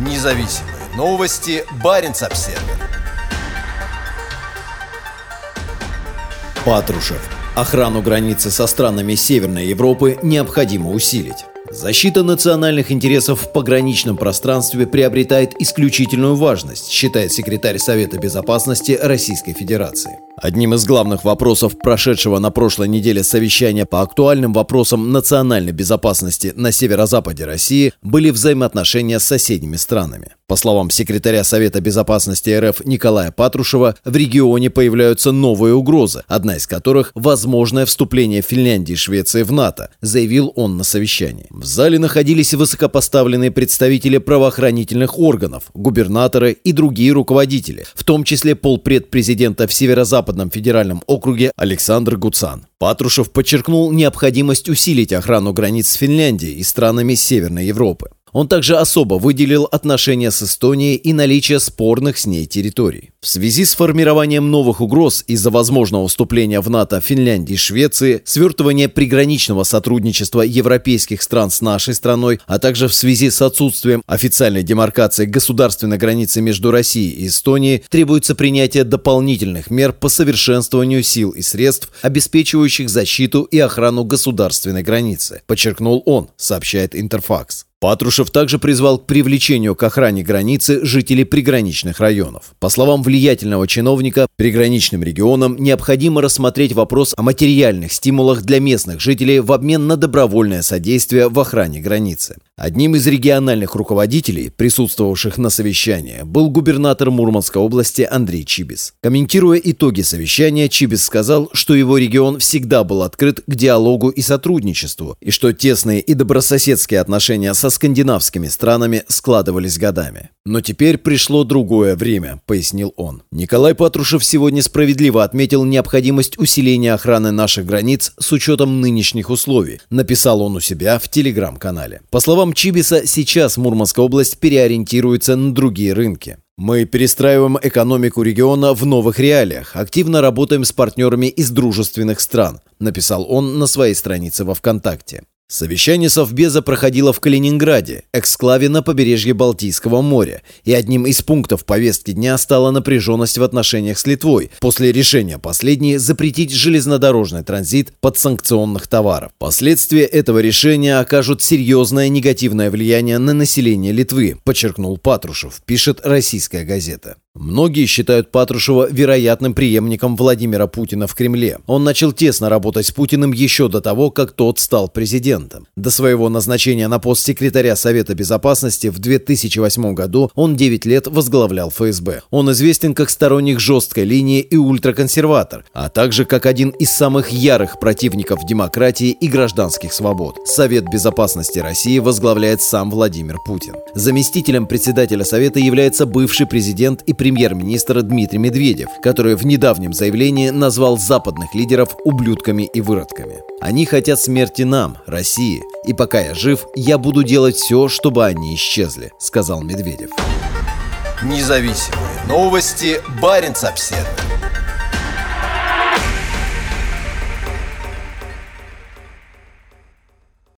Независимые новости. Барин обсерва Патрушев. Охрану границы со странами Северной Европы необходимо усилить. Защита национальных интересов в пограничном пространстве приобретает исключительную важность, считает секретарь Совета Безопасности Российской Федерации. Одним из главных вопросов прошедшего на прошлой неделе совещания по актуальным вопросам национальной безопасности на северо-западе России были взаимоотношения с соседними странами. По словам секретаря Совета безопасности РФ Николая Патрушева, в регионе появляются новые угрозы, одна из которых – возможное вступление Финляндии и Швеции в НАТО, заявил он на совещании. В зале находились высокопоставленные представители правоохранительных органов, губернаторы и другие руководители, в том числе полпред президента в Северо-Западном федеральном округе Александр Гуцан. Патрушев подчеркнул необходимость усилить охрану границ с Финляндией и странами Северной Европы. Он также особо выделил отношения с Эстонией и наличие спорных с ней территорий. В связи с формированием новых угроз из-за возможного вступления в НАТО Финляндии и Швеции, свертывание приграничного сотрудничества европейских стран с нашей страной, а также в связи с отсутствием официальной демаркации государственной границы между Россией и Эстонией, требуется принятие дополнительных мер по совершенствованию сил и средств, обеспечивающих защиту и охрану государственной границы, подчеркнул он, сообщает Интерфакс. Патрушев также призвал к привлечению к охране границы жителей приграничных районов. По словам влиятельного чиновника, приграничным регионам необходимо рассмотреть вопрос о материальных стимулах для местных жителей в обмен на добровольное содействие в охране границы. Одним из региональных руководителей, присутствовавших на совещании, был губернатор Мурманской области Андрей Чибис. Комментируя итоги совещания, Чибис сказал, что его регион всегда был открыт к диалогу и сотрудничеству, и что тесные и добрососедские отношения со скандинавскими странами складывались годами. Но теперь пришло другое время, пояснил он. Николай Патрушев сегодня справедливо отметил необходимость усиления охраны наших границ с учетом нынешних условий, написал он у себя в телеграм-канале. По словам Чибиса, сейчас Мурманская область переориентируется на другие рынки. Мы перестраиваем экономику региона в новых реалиях, активно работаем с партнерами из дружественных стран, написал он на своей странице во ВКонтакте. Совещание Совбеза проходило в Калининграде, эксклаве на побережье Балтийского моря, и одним из пунктов повестки дня стала напряженность в отношениях с Литвой после решения последней запретить железнодорожный транзит подсанкционных товаров. Последствия этого решения окажут серьезное негативное влияние на население Литвы, подчеркнул Патрушев, пишет российская газета. Многие считают Патрушева вероятным преемником Владимира Путина в Кремле. Он начал тесно работать с Путиным еще до того, как тот стал президентом. До своего назначения на пост секретаря Совета Безопасности в 2008 году он 9 лет возглавлял ФСБ. Он известен как сторонник жесткой линии и ультраконсерватор, а также как один из самых ярых противников демократии и гражданских свобод. Совет Безопасности России возглавляет сам Владимир Путин. Заместителем председателя Совета является бывший президент и премьер-министр Дмитрий Медведев, который в недавнем заявлении назвал западных лидеров ублюдками и выродками. Они хотят смерти нам, России, и пока я жив, я буду делать все, чтобы они исчезли, сказал Медведев. Независимые новости. Барин обседный.